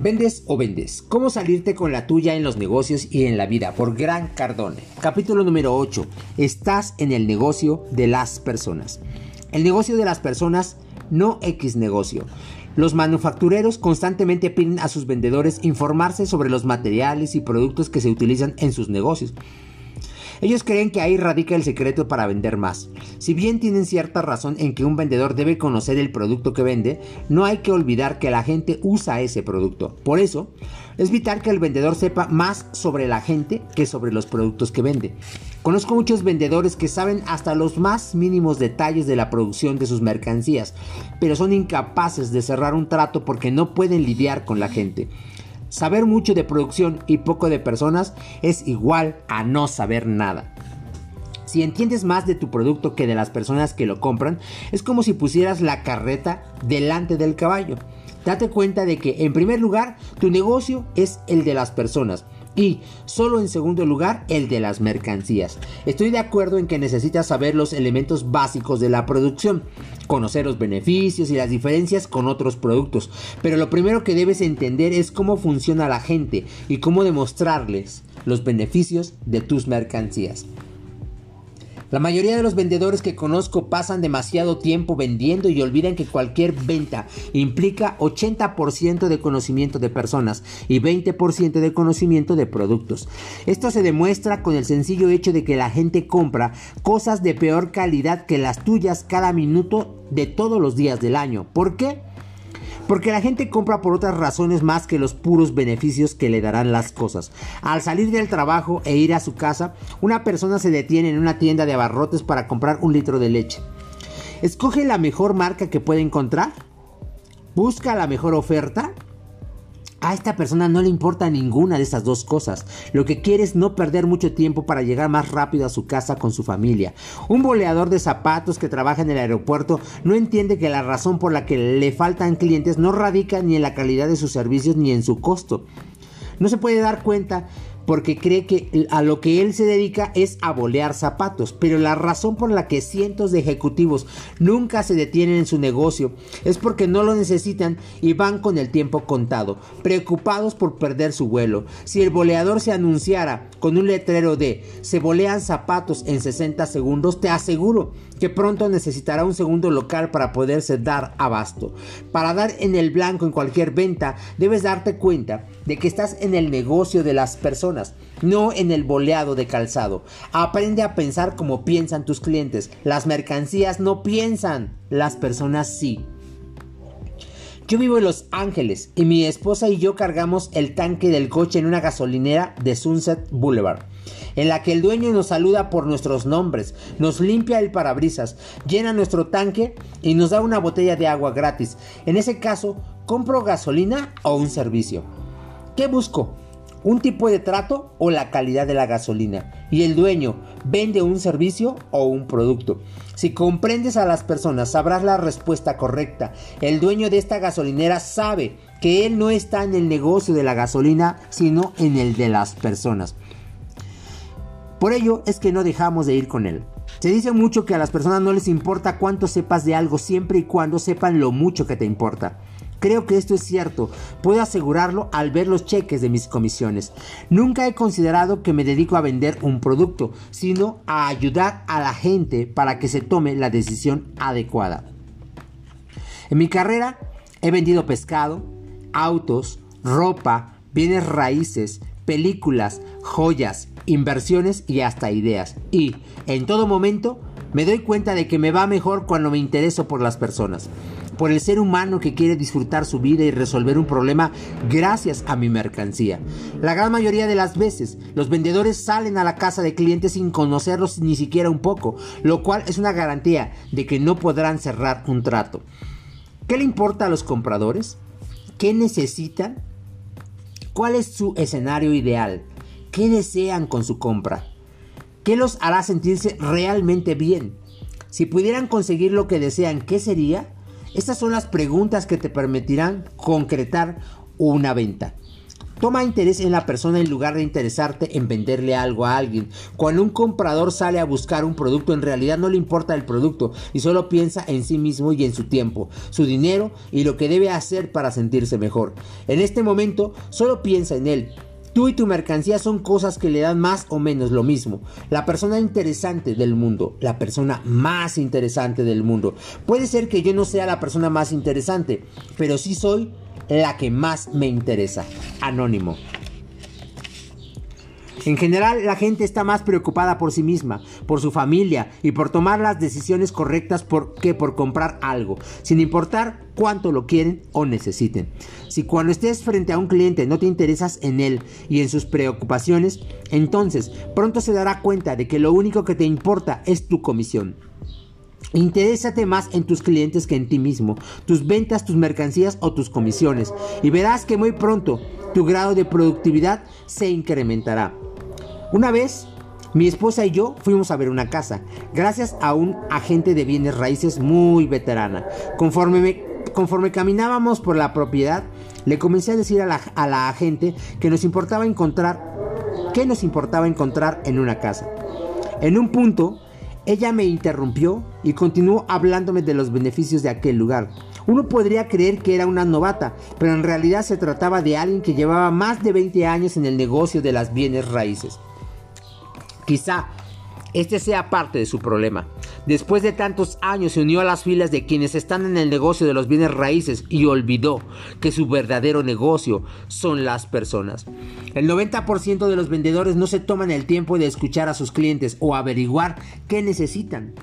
¿Vendes o vendes? ¿Cómo salirte con la tuya en los negocios y en la vida? Por Gran Cardone. Capítulo número 8. Estás en el negocio de las personas. El negocio de las personas, no X negocio. Los manufactureros constantemente piden a sus vendedores informarse sobre los materiales y productos que se utilizan en sus negocios. Ellos creen que ahí radica el secreto para vender más. Si bien tienen cierta razón en que un vendedor debe conocer el producto que vende, no hay que olvidar que la gente usa ese producto. Por eso, es vital que el vendedor sepa más sobre la gente que sobre los productos que vende. Conozco muchos vendedores que saben hasta los más mínimos detalles de la producción de sus mercancías, pero son incapaces de cerrar un trato porque no pueden lidiar con la gente. Saber mucho de producción y poco de personas es igual a no saber nada. Si entiendes más de tu producto que de las personas que lo compran, es como si pusieras la carreta delante del caballo. Date cuenta de que, en primer lugar, tu negocio es el de las personas y, solo en segundo lugar, el de las mercancías. Estoy de acuerdo en que necesitas saber los elementos básicos de la producción, conocer los beneficios y las diferencias con otros productos, pero lo primero que debes entender es cómo funciona la gente y cómo demostrarles los beneficios de tus mercancías. La mayoría de los vendedores que conozco pasan demasiado tiempo vendiendo y olvidan que cualquier venta implica 80% de conocimiento de personas y 20% de conocimiento de productos. Esto se demuestra con el sencillo hecho de que la gente compra cosas de peor calidad que las tuyas cada minuto de todos los días del año. ¿Por qué? Porque la gente compra por otras razones más que los puros beneficios que le darán las cosas. Al salir del trabajo e ir a su casa, una persona se detiene en una tienda de abarrotes para comprar un litro de leche. Escoge la mejor marca que puede encontrar. Busca la mejor oferta a esta persona no le importa ninguna de estas dos cosas. Lo que quiere es no perder mucho tiempo para llegar más rápido a su casa con su familia. Un boleador de zapatos que trabaja en el aeropuerto no entiende que la razón por la que le faltan clientes no radica ni en la calidad de sus servicios ni en su costo. No se puede dar cuenta porque cree que a lo que él se dedica es a bolear zapatos, pero la razón por la que cientos de ejecutivos nunca se detienen en su negocio es porque no lo necesitan y van con el tiempo contado, preocupados por perder su vuelo. Si el boleador se anunciara con un letrero de se bolean zapatos en 60 segundos, te aseguro que pronto necesitará un segundo local para poderse dar abasto. Para dar en el blanco en cualquier venta, debes darte cuenta de que estás en el negocio de las personas no en el boleado de calzado. Aprende a pensar como piensan tus clientes. Las mercancías no piensan, las personas sí. Yo vivo en Los Ángeles y mi esposa y yo cargamos el tanque del coche en una gasolinera de Sunset Boulevard, en la que el dueño nos saluda por nuestros nombres, nos limpia el parabrisas, llena nuestro tanque y nos da una botella de agua gratis. En ese caso, compro gasolina o un servicio. ¿Qué busco? un tipo de trato o la calidad de la gasolina. Y el dueño vende un servicio o un producto. Si comprendes a las personas, sabrás la respuesta correcta. El dueño de esta gasolinera sabe que él no está en el negocio de la gasolina, sino en el de las personas. Por ello es que no dejamos de ir con él. Se dice mucho que a las personas no les importa cuánto sepas de algo siempre y cuando sepan lo mucho que te importa. Creo que esto es cierto, puedo asegurarlo al ver los cheques de mis comisiones. Nunca he considerado que me dedico a vender un producto, sino a ayudar a la gente para que se tome la decisión adecuada. En mi carrera he vendido pescado, autos, ropa, bienes raíces, películas, joyas, inversiones y hasta ideas. Y, en todo momento, me doy cuenta de que me va mejor cuando me intereso por las personas por el ser humano que quiere disfrutar su vida y resolver un problema gracias a mi mercancía. La gran mayoría de las veces, los vendedores salen a la casa de clientes sin conocerlos ni siquiera un poco, lo cual es una garantía de que no podrán cerrar un trato. ¿Qué le importa a los compradores? ¿Qué necesitan? ¿Cuál es su escenario ideal? ¿Qué desean con su compra? ¿Qué los hará sentirse realmente bien? Si pudieran conseguir lo que desean, ¿qué sería? Estas son las preguntas que te permitirán concretar una venta. Toma interés en la persona en lugar de interesarte en venderle algo a alguien. Cuando un comprador sale a buscar un producto, en realidad no le importa el producto y solo piensa en sí mismo y en su tiempo, su dinero y lo que debe hacer para sentirse mejor. En este momento, solo piensa en él. Tú y tu mercancía son cosas que le dan más o menos lo mismo. La persona interesante del mundo, la persona más interesante del mundo. Puede ser que yo no sea la persona más interesante, pero sí soy la que más me interesa. Anónimo. En general, la gente está más preocupada por sí misma, por su familia y por tomar las decisiones correctas por, que por comprar algo, sin importar cuánto lo quieren o necesiten. Si cuando estés frente a un cliente no te interesas en él y en sus preocupaciones, entonces pronto se dará cuenta de que lo único que te importa es tu comisión. Interésate más en tus clientes que en ti mismo, tus ventas, tus mercancías o tus comisiones y verás que muy pronto tu grado de productividad se incrementará. Una vez, mi esposa y yo fuimos a ver una casa, gracias a un agente de bienes raíces muy veterana. Conforme, caminábamos por la propiedad, le comencé a decir a la, a la agente que nos importaba encontrar, qué nos importaba encontrar en una casa. En un punto, ella me interrumpió y continuó hablándome de los beneficios de aquel lugar. Uno podría creer que era una novata, pero en realidad se trataba de alguien que llevaba más de 20 años en el negocio de las bienes raíces. Quizá este sea parte de su problema. Después de tantos años se unió a las filas de quienes están en el negocio de los bienes raíces y olvidó que su verdadero negocio son las personas. El 90% de los vendedores no se toman el tiempo de escuchar a sus clientes o averiguar qué necesitan.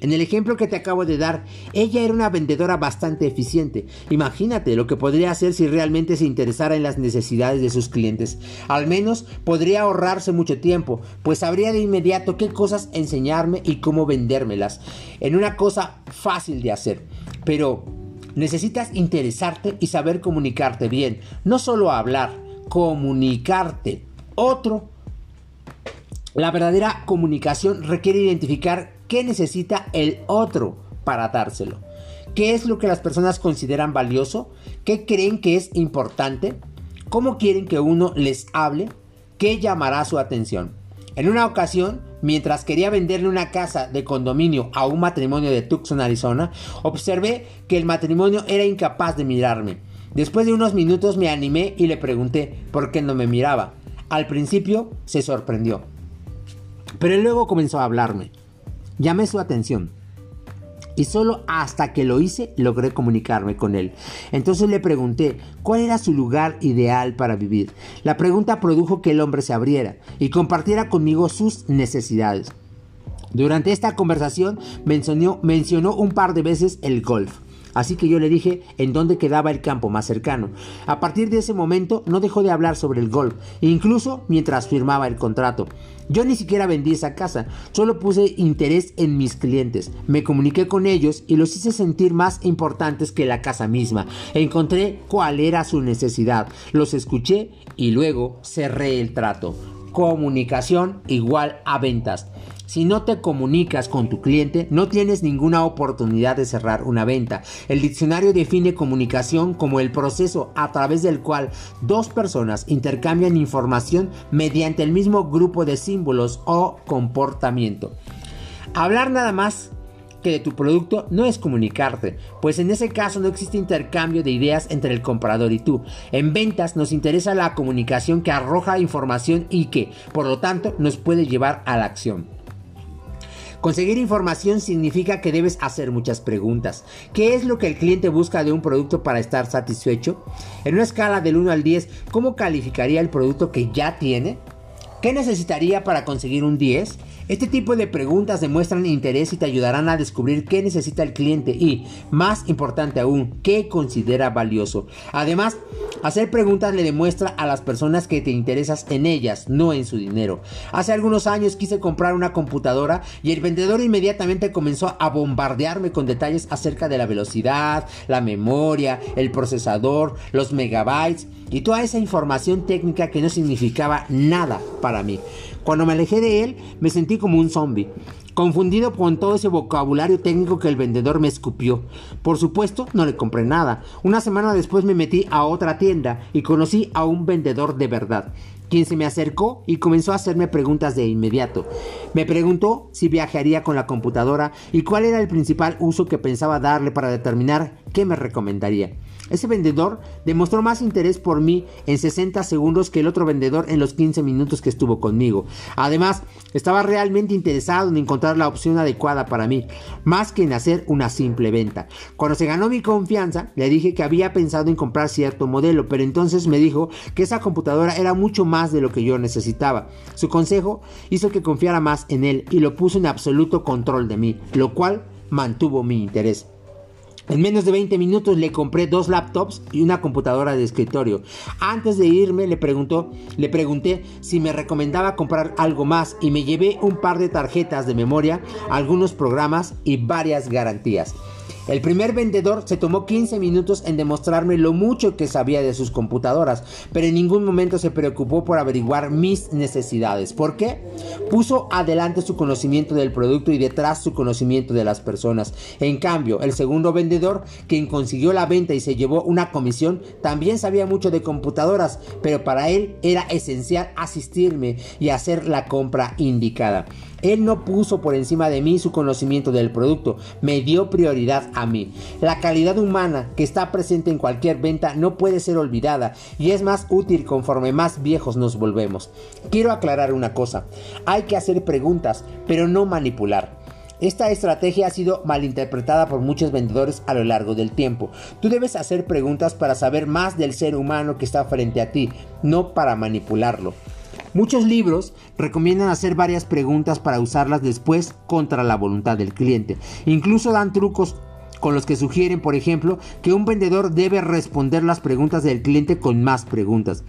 En el ejemplo que te acabo de dar, ella era una vendedora bastante eficiente. Imagínate lo que podría hacer si realmente se interesara en las necesidades de sus clientes. Al menos podría ahorrarse mucho tiempo, pues sabría de inmediato qué cosas enseñarme y cómo vendérmelas. En una cosa fácil de hacer. Pero necesitas interesarte y saber comunicarte bien. No solo hablar, comunicarte. Otro la verdadera comunicación requiere identificar qué necesita el otro para dárselo. ¿Qué es lo que las personas consideran valioso? ¿Qué creen que es importante? ¿Cómo quieren que uno les hable? ¿Qué llamará su atención? En una ocasión, mientras quería venderle una casa de condominio a un matrimonio de Tucson, Arizona, observé que el matrimonio era incapaz de mirarme. Después de unos minutos me animé y le pregunté por qué no me miraba. Al principio se sorprendió. Pero luego comenzó a hablarme. Llamé su atención. Y solo hasta que lo hice logré comunicarme con él. Entonces le pregunté cuál era su lugar ideal para vivir. La pregunta produjo que el hombre se abriera y compartiera conmigo sus necesidades. Durante esta conversación mencionó, mencionó un par de veces el golf. Así que yo le dije en dónde quedaba el campo más cercano. A partir de ese momento no dejó de hablar sobre el golf, incluso mientras firmaba el contrato. Yo ni siquiera vendí esa casa, solo puse interés en mis clientes, me comuniqué con ellos y los hice sentir más importantes que la casa misma. Encontré cuál era su necesidad, los escuché y luego cerré el trato. Comunicación igual a ventas. Si no te comunicas con tu cliente, no tienes ninguna oportunidad de cerrar una venta. El diccionario define comunicación como el proceso a través del cual dos personas intercambian información mediante el mismo grupo de símbolos o comportamiento. Hablar nada más que de tu producto no es comunicarte, pues en ese caso no existe intercambio de ideas entre el comprador y tú. En ventas nos interesa la comunicación que arroja información y que, por lo tanto, nos puede llevar a la acción. Conseguir información significa que debes hacer muchas preguntas. ¿Qué es lo que el cliente busca de un producto para estar satisfecho? En una escala del 1 al 10, ¿cómo calificaría el producto que ya tiene? ¿Qué necesitaría para conseguir un 10? Este tipo de preguntas demuestran interés y te ayudarán a descubrir qué necesita el cliente y, más importante aún, qué considera valioso. Además, hacer preguntas le demuestra a las personas que te interesas en ellas, no en su dinero. Hace algunos años quise comprar una computadora y el vendedor inmediatamente comenzó a bombardearme con detalles acerca de la velocidad, la memoria, el procesador, los megabytes y toda esa información técnica que no significaba nada para mí. Cuando me alejé de él, me sentí como un zombie confundido con todo ese vocabulario técnico que el vendedor me escupió. Por supuesto, no le compré nada. Una semana después me metí a otra tienda y conocí a un vendedor de verdad quien se me acercó y comenzó a hacerme preguntas de inmediato. Me preguntó si viajaría con la computadora y cuál era el principal uso que pensaba darle para determinar qué me recomendaría. Ese vendedor demostró más interés por mí en 60 segundos que el otro vendedor en los 15 minutos que estuvo conmigo. Además, estaba realmente interesado en encontrar la opción adecuada para mí, más que en hacer una simple venta. Cuando se ganó mi confianza, le dije que había pensado en comprar cierto modelo, pero entonces me dijo que esa computadora era mucho más de lo que yo necesitaba. Su consejo hizo que confiara más en él y lo puso en absoluto control de mí, lo cual mantuvo mi interés. En menos de 20 minutos le compré dos laptops y una computadora de escritorio. Antes de irme le preguntó, le pregunté si me recomendaba comprar algo más y me llevé un par de tarjetas de memoria, algunos programas y varias garantías. El primer vendedor se tomó 15 minutos en demostrarme lo mucho que sabía de sus computadoras, pero en ningún momento se preocupó por averiguar mis necesidades. ¿Por qué? Puso adelante su conocimiento del producto y detrás su conocimiento de las personas. En cambio, el segundo vendedor, quien consiguió la venta y se llevó una comisión, también sabía mucho de computadoras, pero para él era esencial asistirme y hacer la compra indicada. Él no puso por encima de mí su conocimiento del producto, me dio prioridad a mí. La calidad humana que está presente en cualquier venta no puede ser olvidada y es más útil conforme más viejos nos volvemos. Quiero aclarar una cosa, hay que hacer preguntas, pero no manipular. Esta estrategia ha sido malinterpretada por muchos vendedores a lo largo del tiempo. Tú debes hacer preguntas para saber más del ser humano que está frente a ti, no para manipularlo. Muchos libros recomiendan hacer varias preguntas para usarlas después contra la voluntad del cliente. Incluso dan trucos con los que sugieren, por ejemplo, que un vendedor debe responder las preguntas del cliente con más preguntas.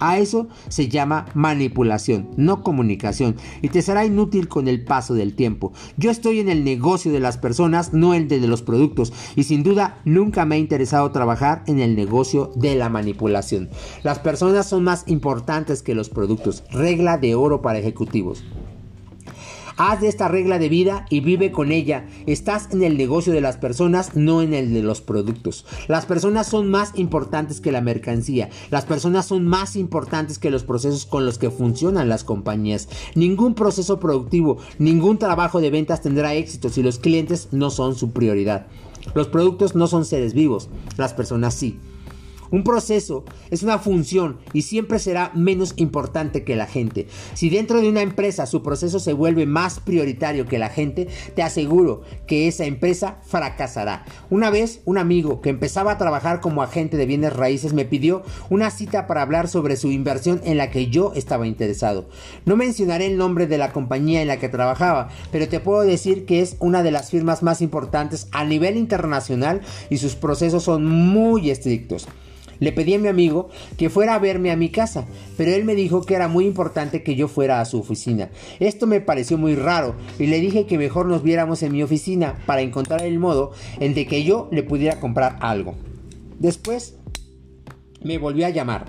A eso se llama manipulación, no comunicación, y te será inútil con el paso del tiempo. Yo estoy en el negocio de las personas, no el de los productos, y sin duda nunca me ha interesado trabajar en el negocio de la manipulación. Las personas son más importantes que los productos, regla de oro para ejecutivos. Haz de esta regla de vida y vive con ella. Estás en el negocio de las personas, no en el de los productos. Las personas son más importantes que la mercancía. Las personas son más importantes que los procesos con los que funcionan las compañías. Ningún proceso productivo, ningún trabajo de ventas tendrá éxito si los clientes no son su prioridad. Los productos no son seres vivos, las personas sí. Un proceso es una función y siempre será menos importante que la gente. Si dentro de una empresa su proceso se vuelve más prioritario que la gente, te aseguro que esa empresa fracasará. Una vez un amigo que empezaba a trabajar como agente de bienes raíces me pidió una cita para hablar sobre su inversión en la que yo estaba interesado. No mencionaré el nombre de la compañía en la que trabajaba, pero te puedo decir que es una de las firmas más importantes a nivel internacional y sus procesos son muy estrictos. Le pedí a mi amigo que fuera a verme a mi casa, pero él me dijo que era muy importante que yo fuera a su oficina. Esto me pareció muy raro y le dije que mejor nos viéramos en mi oficina para encontrar el modo en de que yo le pudiera comprar algo. Después me volvió a llamar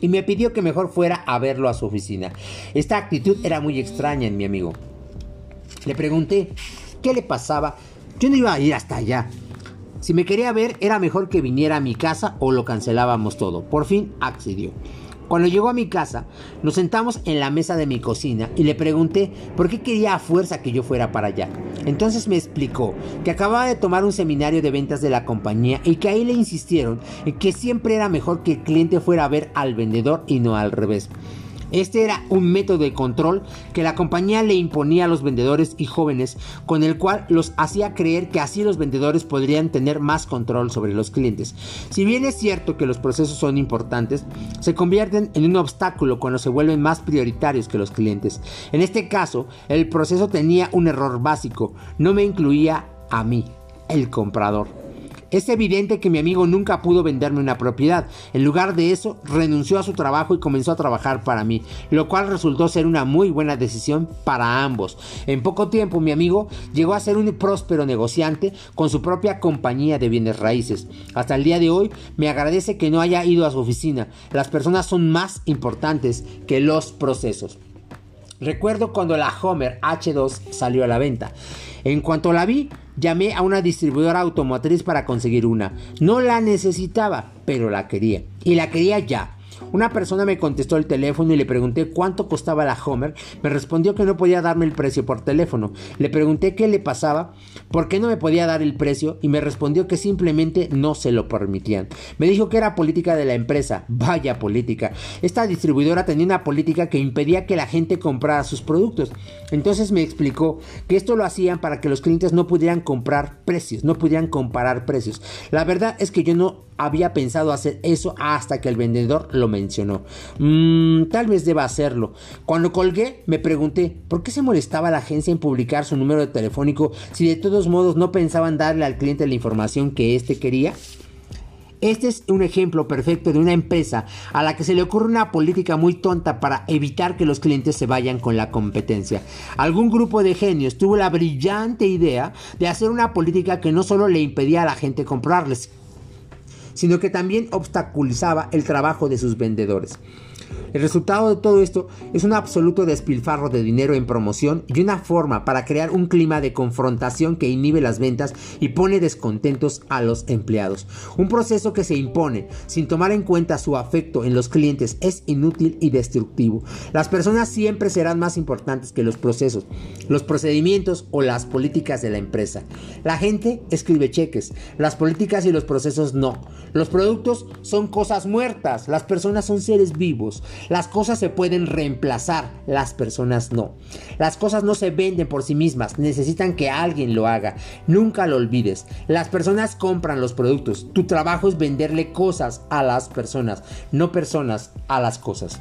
y me pidió que mejor fuera a verlo a su oficina. Esta actitud era muy extraña en mi amigo. Le pregunté qué le pasaba. Yo no iba a ir hasta allá. Si me quería ver, era mejor que viniera a mi casa o lo cancelábamos todo. Por fin accedió. Cuando llegó a mi casa, nos sentamos en la mesa de mi cocina y le pregunté por qué quería a fuerza que yo fuera para allá. Entonces me explicó que acababa de tomar un seminario de ventas de la compañía y que ahí le insistieron en que siempre era mejor que el cliente fuera a ver al vendedor y no al revés. Este era un método de control que la compañía le imponía a los vendedores y jóvenes, con el cual los hacía creer que así los vendedores podrían tener más control sobre los clientes. Si bien es cierto que los procesos son importantes, se convierten en un obstáculo cuando se vuelven más prioritarios que los clientes. En este caso, el proceso tenía un error básico, no me incluía a mí, el comprador. Es evidente que mi amigo nunca pudo venderme una propiedad. En lugar de eso, renunció a su trabajo y comenzó a trabajar para mí, lo cual resultó ser una muy buena decisión para ambos. En poco tiempo mi amigo llegó a ser un próspero negociante con su propia compañía de bienes raíces. Hasta el día de hoy me agradece que no haya ido a su oficina. Las personas son más importantes que los procesos. Recuerdo cuando la Homer H2 salió a la venta. En cuanto la vi, llamé a una distribuidora automotriz para conseguir una. No la necesitaba, pero la quería. Y la quería ya. Una persona me contestó el teléfono y le pregunté cuánto costaba la Homer. Me respondió que no podía darme el precio por teléfono. Le pregunté qué le pasaba, por qué no me podía dar el precio y me respondió que simplemente no se lo permitían. Me dijo que era política de la empresa. Vaya política. Esta distribuidora tenía una política que impedía que la gente comprara sus productos. Entonces me explicó que esto lo hacían para que los clientes no pudieran comprar precios, no pudieran comparar precios. La verdad es que yo no había pensado hacer eso hasta que el vendedor lo mencionó. Mm, tal vez deba hacerlo. Cuando colgué, me pregunté por qué se molestaba la agencia en publicar su número de telefónico si de todos modos no pensaban darle al cliente la información que éste quería. Este es un ejemplo perfecto de una empresa a la que se le ocurre una política muy tonta para evitar que los clientes se vayan con la competencia. Algún grupo de genios tuvo la brillante idea de hacer una política que no solo le impedía a la gente comprarles, sino que también obstaculizaba el trabajo de sus vendedores. El resultado de todo esto es un absoluto despilfarro de dinero en promoción y una forma para crear un clima de confrontación que inhibe las ventas y pone descontentos a los empleados. Un proceso que se impone sin tomar en cuenta su afecto en los clientes es inútil y destructivo. Las personas siempre serán más importantes que los procesos, los procedimientos o las políticas de la empresa. La gente escribe cheques, las políticas y los procesos no. Los productos son cosas muertas, las personas son seres vivos. Las cosas se pueden reemplazar, las personas no. Las cosas no se venden por sí mismas, necesitan que alguien lo haga. Nunca lo olvides. Las personas compran los productos. Tu trabajo es venderle cosas a las personas, no personas a las cosas.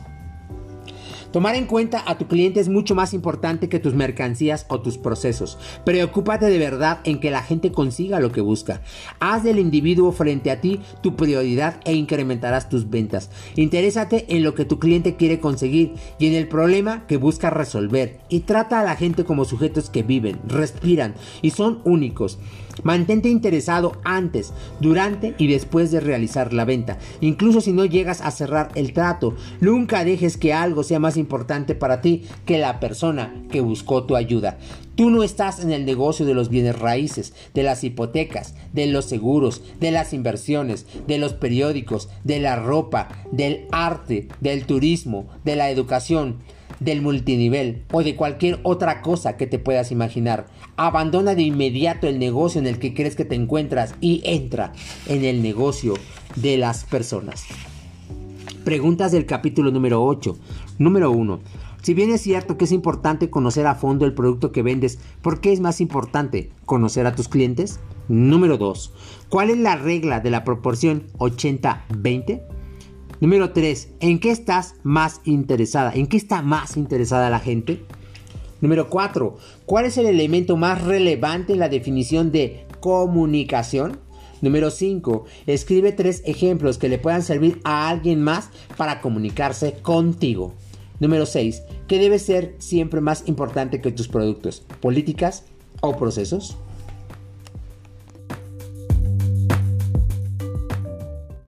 Tomar en cuenta a tu cliente es mucho más importante que tus mercancías o tus procesos. Preocúpate de verdad en que la gente consiga lo que busca. Haz del individuo frente a ti tu prioridad e incrementarás tus ventas. Interésate en lo que tu cliente quiere conseguir y en el problema que busca resolver. Y trata a la gente como sujetos que viven, respiran y son únicos. Mantente interesado antes, durante y después de realizar la venta. Incluso si no llegas a cerrar el trato, nunca dejes que algo sea más importante para ti que la persona que buscó tu ayuda. Tú no estás en el negocio de los bienes raíces, de las hipotecas, de los seguros, de las inversiones, de los periódicos, de la ropa, del arte, del turismo, de la educación del multinivel o de cualquier otra cosa que te puedas imaginar. Abandona de inmediato el negocio en el que crees que te encuentras y entra en el negocio de las personas. Preguntas del capítulo número 8. Número 1. Si bien es cierto que es importante conocer a fondo el producto que vendes, ¿por qué es más importante conocer a tus clientes? Número 2. ¿Cuál es la regla de la proporción 80-20? Número 3. ¿En qué estás más interesada? ¿En qué está más interesada la gente? Número 4. ¿Cuál es el elemento más relevante en la definición de comunicación? Número 5. Escribe tres ejemplos que le puedan servir a alguien más para comunicarse contigo. Número 6. ¿Qué debe ser siempre más importante que tus productos? ¿Políticas o procesos?